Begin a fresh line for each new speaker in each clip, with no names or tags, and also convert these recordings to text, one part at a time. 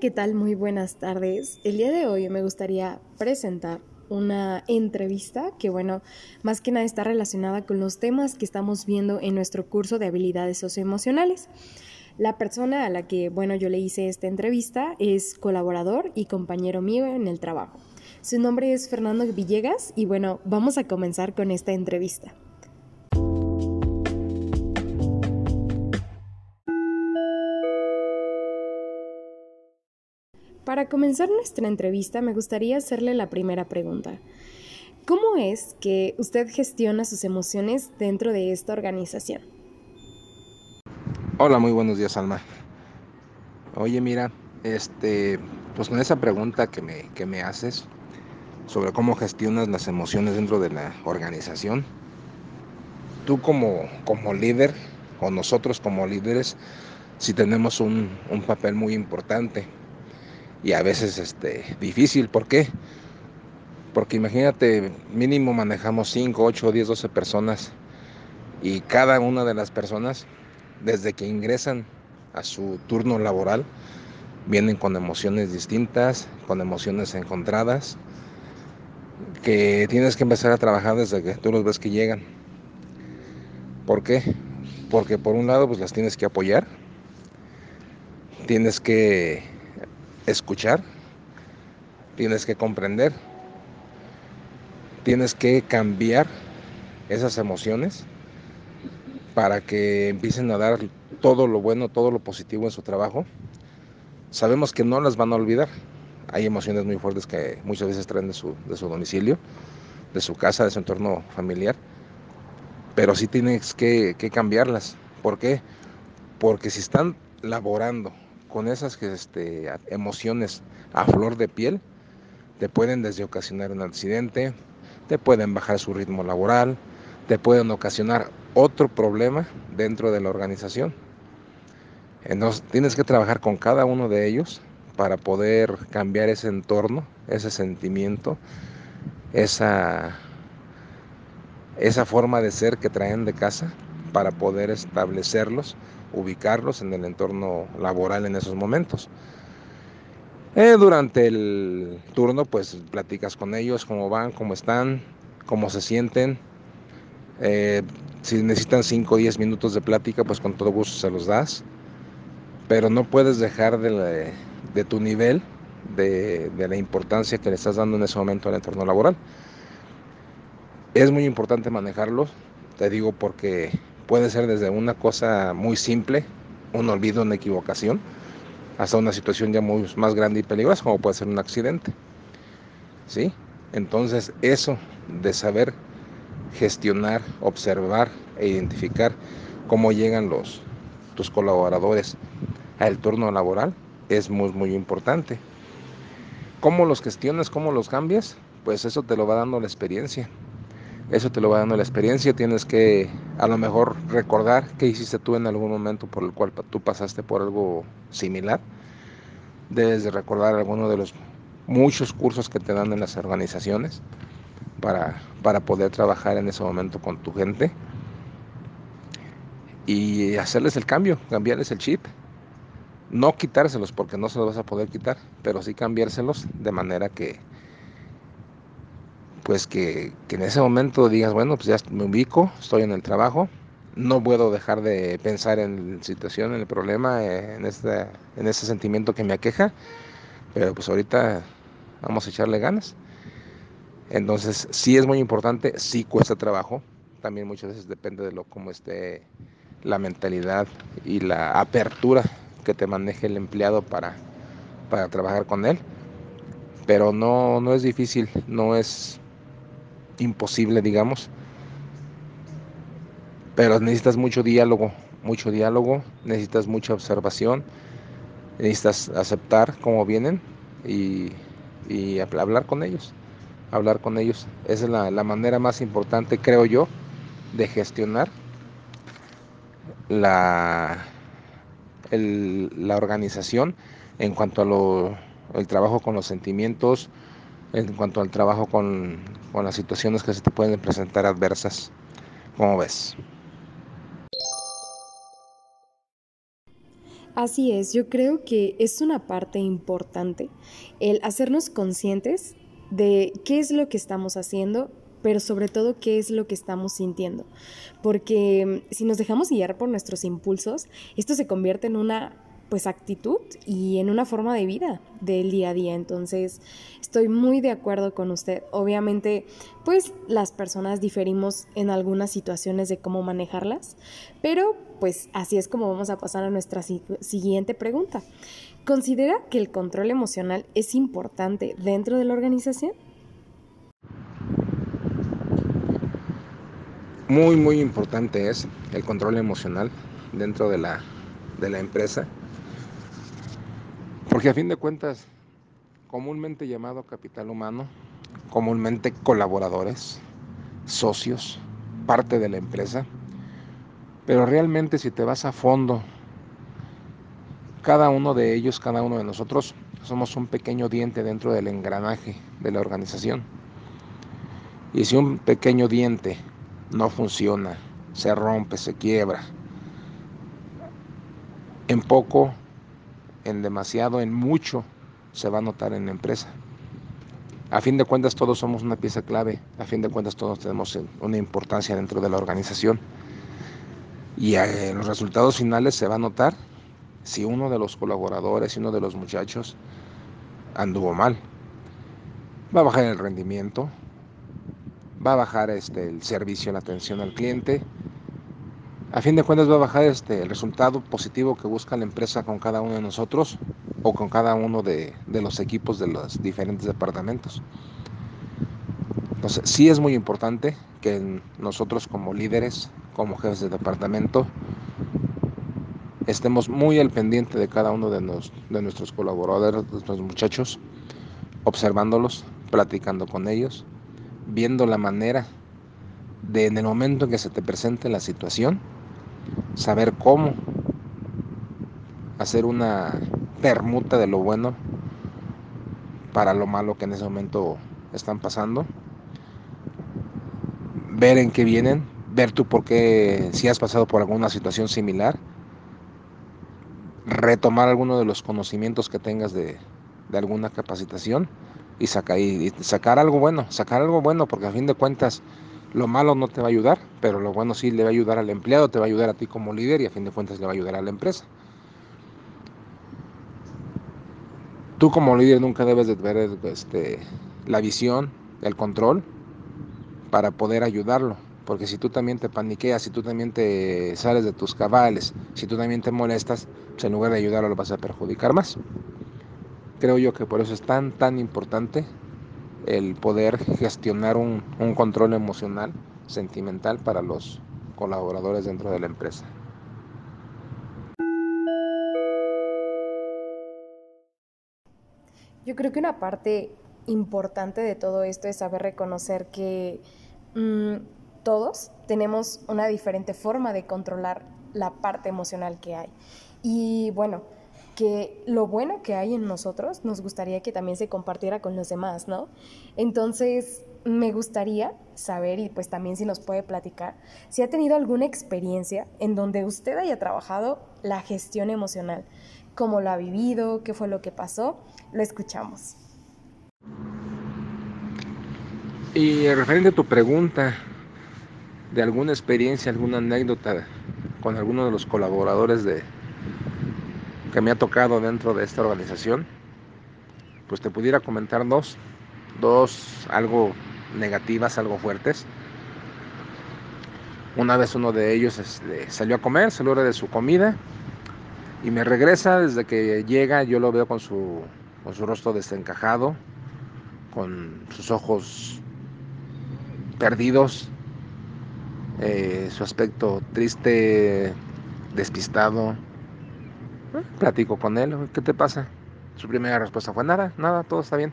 ¿qué tal? Muy buenas tardes. El día de hoy me gustaría presentar una entrevista que, bueno, más que nada está relacionada con los temas que estamos viendo en nuestro curso de habilidades socioemocionales. La persona a la que, bueno, yo le hice esta entrevista es colaborador y compañero mío en el trabajo. Su nombre es Fernando Villegas y, bueno, vamos a comenzar con esta entrevista. Para comenzar nuestra entrevista me gustaría hacerle la primera pregunta. ¿Cómo es que usted gestiona sus emociones dentro de esta organización?
Hola, muy buenos días, Alma. Oye, mira, este, pues con esa pregunta que me, que me haces sobre cómo gestionas las emociones dentro de la organización, tú como, como líder o nosotros como líderes, sí tenemos un, un papel muy importante y a veces este, difícil. ¿Por qué? Porque imagínate, mínimo manejamos 5, 8, 10, 12 personas y cada una de las personas, desde que ingresan a su turno laboral, vienen con emociones distintas, con emociones encontradas, que tienes que empezar a trabajar desde que tú los ves que llegan. ¿Por qué? Porque por un lado pues las tienes que apoyar, tienes que escuchar, tienes que comprender, tienes que cambiar esas emociones para que empiecen a dar todo lo bueno, todo lo positivo en su trabajo. Sabemos que no las van a olvidar. Hay emociones muy fuertes que muchas veces traen de su, de su domicilio, de su casa, de su entorno familiar. Pero sí tienes que, que cambiarlas. ¿Por qué? Porque si están laborando con esas este, emociones a flor de piel, te pueden desde ocasionar un accidente, te pueden bajar su ritmo laboral, te pueden ocasionar otro problema dentro de la organización. Entonces tienes que trabajar con cada uno de ellos para poder cambiar ese entorno, ese sentimiento, esa, esa forma de ser que traen de casa para poder establecerlos ubicarlos en el entorno laboral en esos momentos. Eh, durante el turno, pues platicas con ellos, cómo van, cómo están, cómo se sienten. Eh, si necesitan 5 o 10 minutos de plática, pues con todo gusto se los das. Pero no puedes dejar de, tu nivel, de, de la importancia que le estás dando en ese momento al entorno laboral. Es muy importante manejarlo, te digo porque Puede ser desde una cosa muy simple, un olvido, una equivocación, hasta una situación ya muy más grande y peligrosa, como puede ser un accidente. ¿Sí? Entonces, eso de saber gestionar, observar e identificar cómo llegan los tus colaboradores al turno laboral es muy muy importante. ¿Cómo los gestionas, cómo los cambias? Pues eso te lo va dando la experiencia. Eso te lo va dando la experiencia. Tienes que a lo mejor recordar qué hiciste tú en algún momento por el cual tú pasaste por algo similar. Debes de recordar alguno de los muchos cursos que te dan en las organizaciones para, para poder trabajar en ese momento con tu gente y hacerles el cambio, cambiarles el chip. No quitárselos porque no se los vas a poder quitar, pero sí cambiárselos de manera que, pues que, en ese momento digas, bueno, pues ya me ubico, estoy en el trabajo, no puedo dejar de pensar en la situación, en el problema, en, este, en ese sentimiento que me aqueja, pero pues ahorita vamos a echarle ganas. Entonces, sí es muy importante, sí cuesta trabajo, también muchas veces depende de lo cómo esté la mentalidad y la apertura que te maneje el empleado para, para trabajar con él. Pero no, no es difícil, no es imposible, digamos. Pero necesitas mucho diálogo, mucho diálogo, necesitas mucha observación, necesitas aceptar cómo vienen y, hablar con ellos, hablar con ellos. Esa es la, manera más importante, creo yo, de gestionar la, la organización en cuanto a lo, el trabajo con los sentimientos, en cuanto al trabajo con, con las situaciones que se te pueden presentar adversas. ¿Cómo ves?
Así es, yo creo que es una parte importante el hacernos conscientes de qué es lo que estamos haciendo, pero sobre todo qué es lo que estamos sintiendo. Porque si nos dejamos guiar por nuestros impulsos, esto se convierte en una pues actitud y en una forma de vida del día a día. Entonces, estoy muy de acuerdo con usted. Obviamente, pues las personas diferimos en algunas situaciones de cómo manejarlas, pero pues así es como vamos a pasar a nuestra siguiente pregunta. ¿Considera que el control emocional es importante dentro de la organización?
Muy, muy importante es el control emocional dentro de la, de la empresa porque a fin de cuentas, comúnmente llamado capital humano, comúnmente colaboradores, socios, parte de la empresa, pero realmente si te vas a fondo, cada uno de ellos, cada uno de nosotros, somos un pequeño diente dentro del engranaje de la organización. Y si un pequeño diente no funciona, se rompe, se quiebra, en poco en demasiado, en mucho, se va a notar en la empresa. A fin de cuentas todos somos una pieza clave, a fin de cuentas todos tenemos una importancia dentro de la organización. Y en los resultados finales se va a notar si uno de los colaboradores, si uno de los muchachos anduvo mal. Va a bajar el rendimiento, va a bajar este, el servicio, la atención al cliente, a fin de cuentas va a bajar este, el resultado positivo que busca la empresa con cada uno de nosotros o con cada uno de, los equipos de los diferentes departamentos. Entonces, sí es muy importante que nosotros como líderes, como jefes de departamento, estemos muy al pendiente de cada uno de, de nuestros colaboradores, de nuestros muchachos, observándolos, platicando con ellos, viendo la manera de en el momento en que se te presente la situación, saber cómo hacer una permuta de lo bueno para lo malo que en ese momento están pasando, ver en qué vienen, ver tú por qué, si has pasado por alguna situación similar, retomar alguno de los conocimientos que tengas de, alguna capacitación y, y sacar algo bueno, sacar algo bueno, porque a fin de cuentas lo malo no te va a ayudar, pero lo bueno sí le va a ayudar al empleado, te va a ayudar a ti como líder y a fin de cuentas le va a ayudar a la empresa. Tú como líder nunca debes de ver este, la visión, el control para poder ayudarlo. Porque si tú también te paniqueas, si tú también te sales de tus cabales, si tú también te molestas, pues en lugar de ayudarlo lo vas a perjudicar más. Creo yo que por eso es tan, tan importante el poder gestionar un, control emocional, sentimental para los colaboradores dentro de la empresa.
Yo creo que una parte importante de todo esto es saber reconocer que mm, todos tenemos una diferente forma de controlar la parte emocional que hay. Y bueno, que lo bueno que hay en nosotros nos gustaría que también se compartiera con los demás, ¿no? Entonces, me gustaría saber y pues también si nos puede platicar si ha tenido alguna experiencia en donde usted haya trabajado la gestión emocional, cómo lo ha vivido, qué fue lo que pasó, lo escuchamos.
Y referente a tu pregunta de alguna experiencia, alguna anécdota con alguno de los colaboradores de, que me ha tocado dentro de esta organización, pues te pudiera comentar dos, dos algo negativas, algo fuertes. Una vez uno de ellos este, salió a comer, salió de su comida y me regresa desde que llega, yo lo veo con su, con su rostro desencajado, con sus ojos perdidos, eh, su aspecto triste, despistado, Platico con él, ¿qué te pasa? Su primera respuesta fue nada, nada, todo está bien.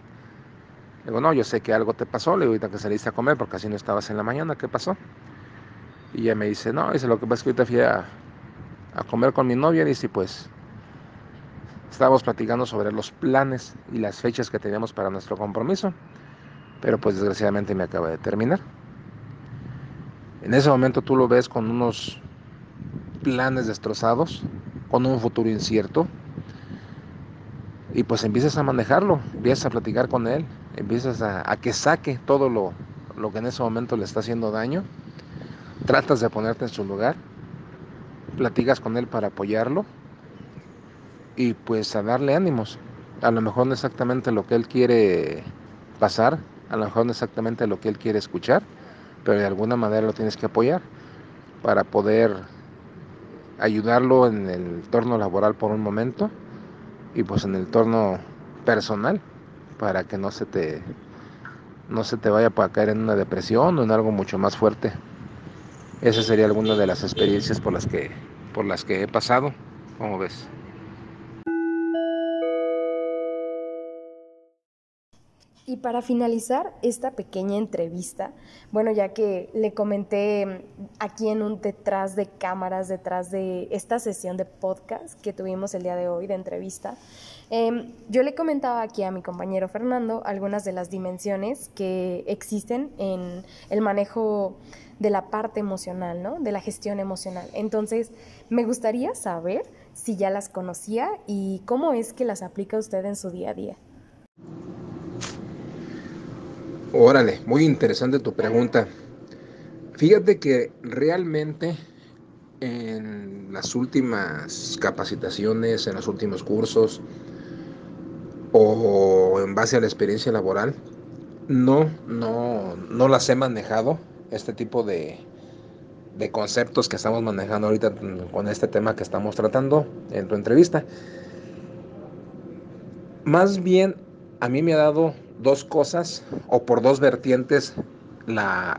Le digo, no, yo sé que algo te pasó, le digo, ahorita que saliste a comer porque así no estabas en la mañana, ¿qué pasó? Y ella me dice, no, dice, lo que pasa es que ahorita fui a, a comer con mi novia, dice, pues estábamos platicando sobre los planes y las fechas que teníamos para nuestro compromiso, pero pues desgraciadamente me acaba de terminar. En ese momento tú lo ves con unos planes destrozados, con un futuro incierto. Y pues empiezas a manejarlo, empiezas a platicar con él, empiezas a, a que saque todo lo, lo que en ese momento le está haciendo daño. Tratas de ponerte en su lugar, platicas con él para apoyarlo y pues a darle ánimos. A lo mejor no exactamente lo que él quiere pasar, a lo mejor no exactamente lo que él quiere escuchar, pero de alguna manera lo tienes que apoyar para poder ayudarlo en el entorno laboral por un momento y pues en el entorno personal para que no se te no se te vaya a caer en una depresión o en algo mucho más fuerte. Esa sería alguna de las experiencias por las que por las que he pasado, como ves.
Y para finalizar esta pequeña entrevista, bueno, ya que le comenté mm, aquí en un detrás de cámaras, detrás de esta sesión de podcast que tuvimos el día de hoy de entrevista, em, yo le comentaba aquí a mi compañero Fernando algunas de las dimensiones que existen en el manejo de la parte emocional, ¿no? De la gestión emocional. Entonces, me gustaría saber si ya las conocía y cómo es que las aplica usted en su día a día.
Órale, muy interesante tu pregunta. Fíjate que realmente en las últimas capacitaciones, en los últimos cursos o en base a la experiencia laboral, no, no, no las he manejado, este tipo de, de conceptos que estamos manejando ahorita con este tema que estamos tratando en tu entrevista. Más bien, a mí me ha dado dos cosas o por dos vertientes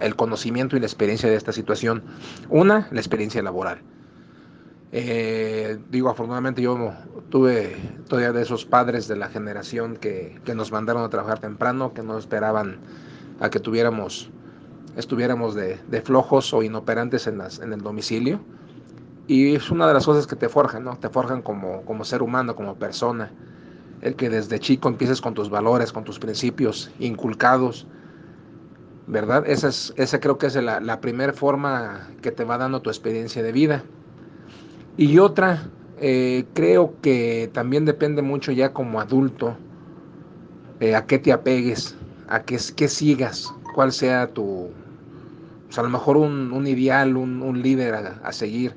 el conocimiento y la experiencia de esta situación. Una, la experiencia laboral. Eh, digo, afortunadamente yo tuve todavía de esos padres de la generación que, que, nos mandaron a trabajar temprano, que no esperaban a que tuviéramos, estuviéramos de, de flojos o inoperantes en, las, en el domicilio. Y es una de las cosas que te forjan, ¿no? Te forjan como, como ser humano, como persona el que desde chico empieces con tus valores, con tus principios inculcados, ¿verdad? Esa, es, esa creo que es la, primera forma que te va dando tu experiencia de vida. Y otra, eh, creo que también depende mucho ya como adulto, eh, a qué te apegues, a qué, qué sigas, cuál sea tu, pues a lo mejor un, ideal, un, líder a, seguir.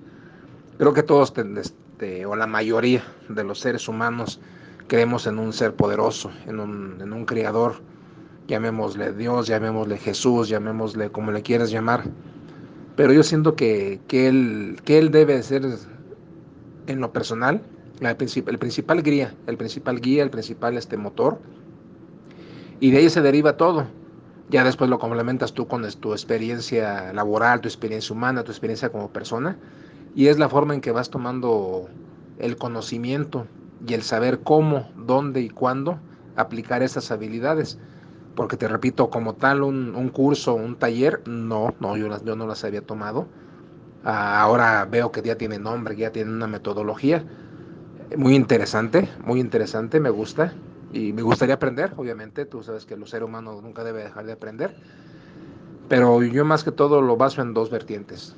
Creo que todos, este, o la mayoría de los seres humanos, creemos en un ser poderoso, en un, en un creador, llamémosle Dios, llamémosle Jesús, llamémosle como le quieras llamar. Pero yo siento que, que, él, que él debe ser, en lo personal, el principal guía, el principal guía, el principal este motor. Y de ahí se deriva todo. Ya después lo complementas tú con tu experiencia laboral, tu experiencia humana, tu experiencia como persona. Y es la forma en que vas tomando el conocimiento y el saber cómo, dónde y cuándo aplicar esas habilidades. Porque te repito, como tal, un, un curso, un taller, no, no, yo, yo no las había tomado. Ah, ahora veo que ya tiene nombre, ya tiene una metodología. Muy interesante, muy interesante, me gusta. Y me gustaría aprender, obviamente. Tú sabes que el ser humano nunca debe dejar de aprender. Pero yo más que todo lo baso en dos vertientes.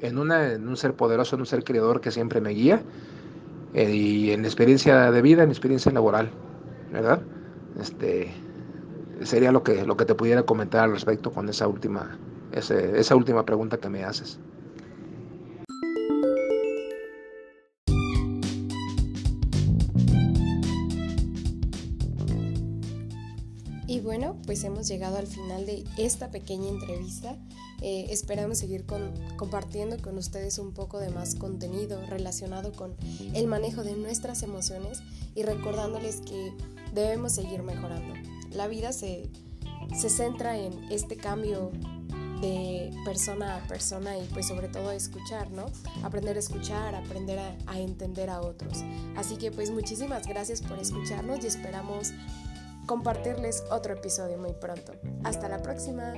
En una, en un ser poderoso, en un ser creador que siempre me guía eh, y en experiencia de vida, en experiencia laboral, ¿verdad? Este, sería lo que, lo que te pudiera comentar al respecto con esa última, esa última pregunta que me haces.
Y bueno, pues hemos llegado al final de esta pequeña entrevista. Eh, esperamos seguir compartiendo con ustedes un poco de más contenido relacionado con el manejo de nuestras emociones y recordándoles que debemos seguir mejorando. La vida se, centra en este cambio de persona a persona y pues sobre todo escuchar, ¿no? Aprender a escuchar, aprender a, a, entender a otros. Así que pues muchísimas gracias por escucharnos y esperamos compartirles otro episodio muy pronto. Hasta la próxima.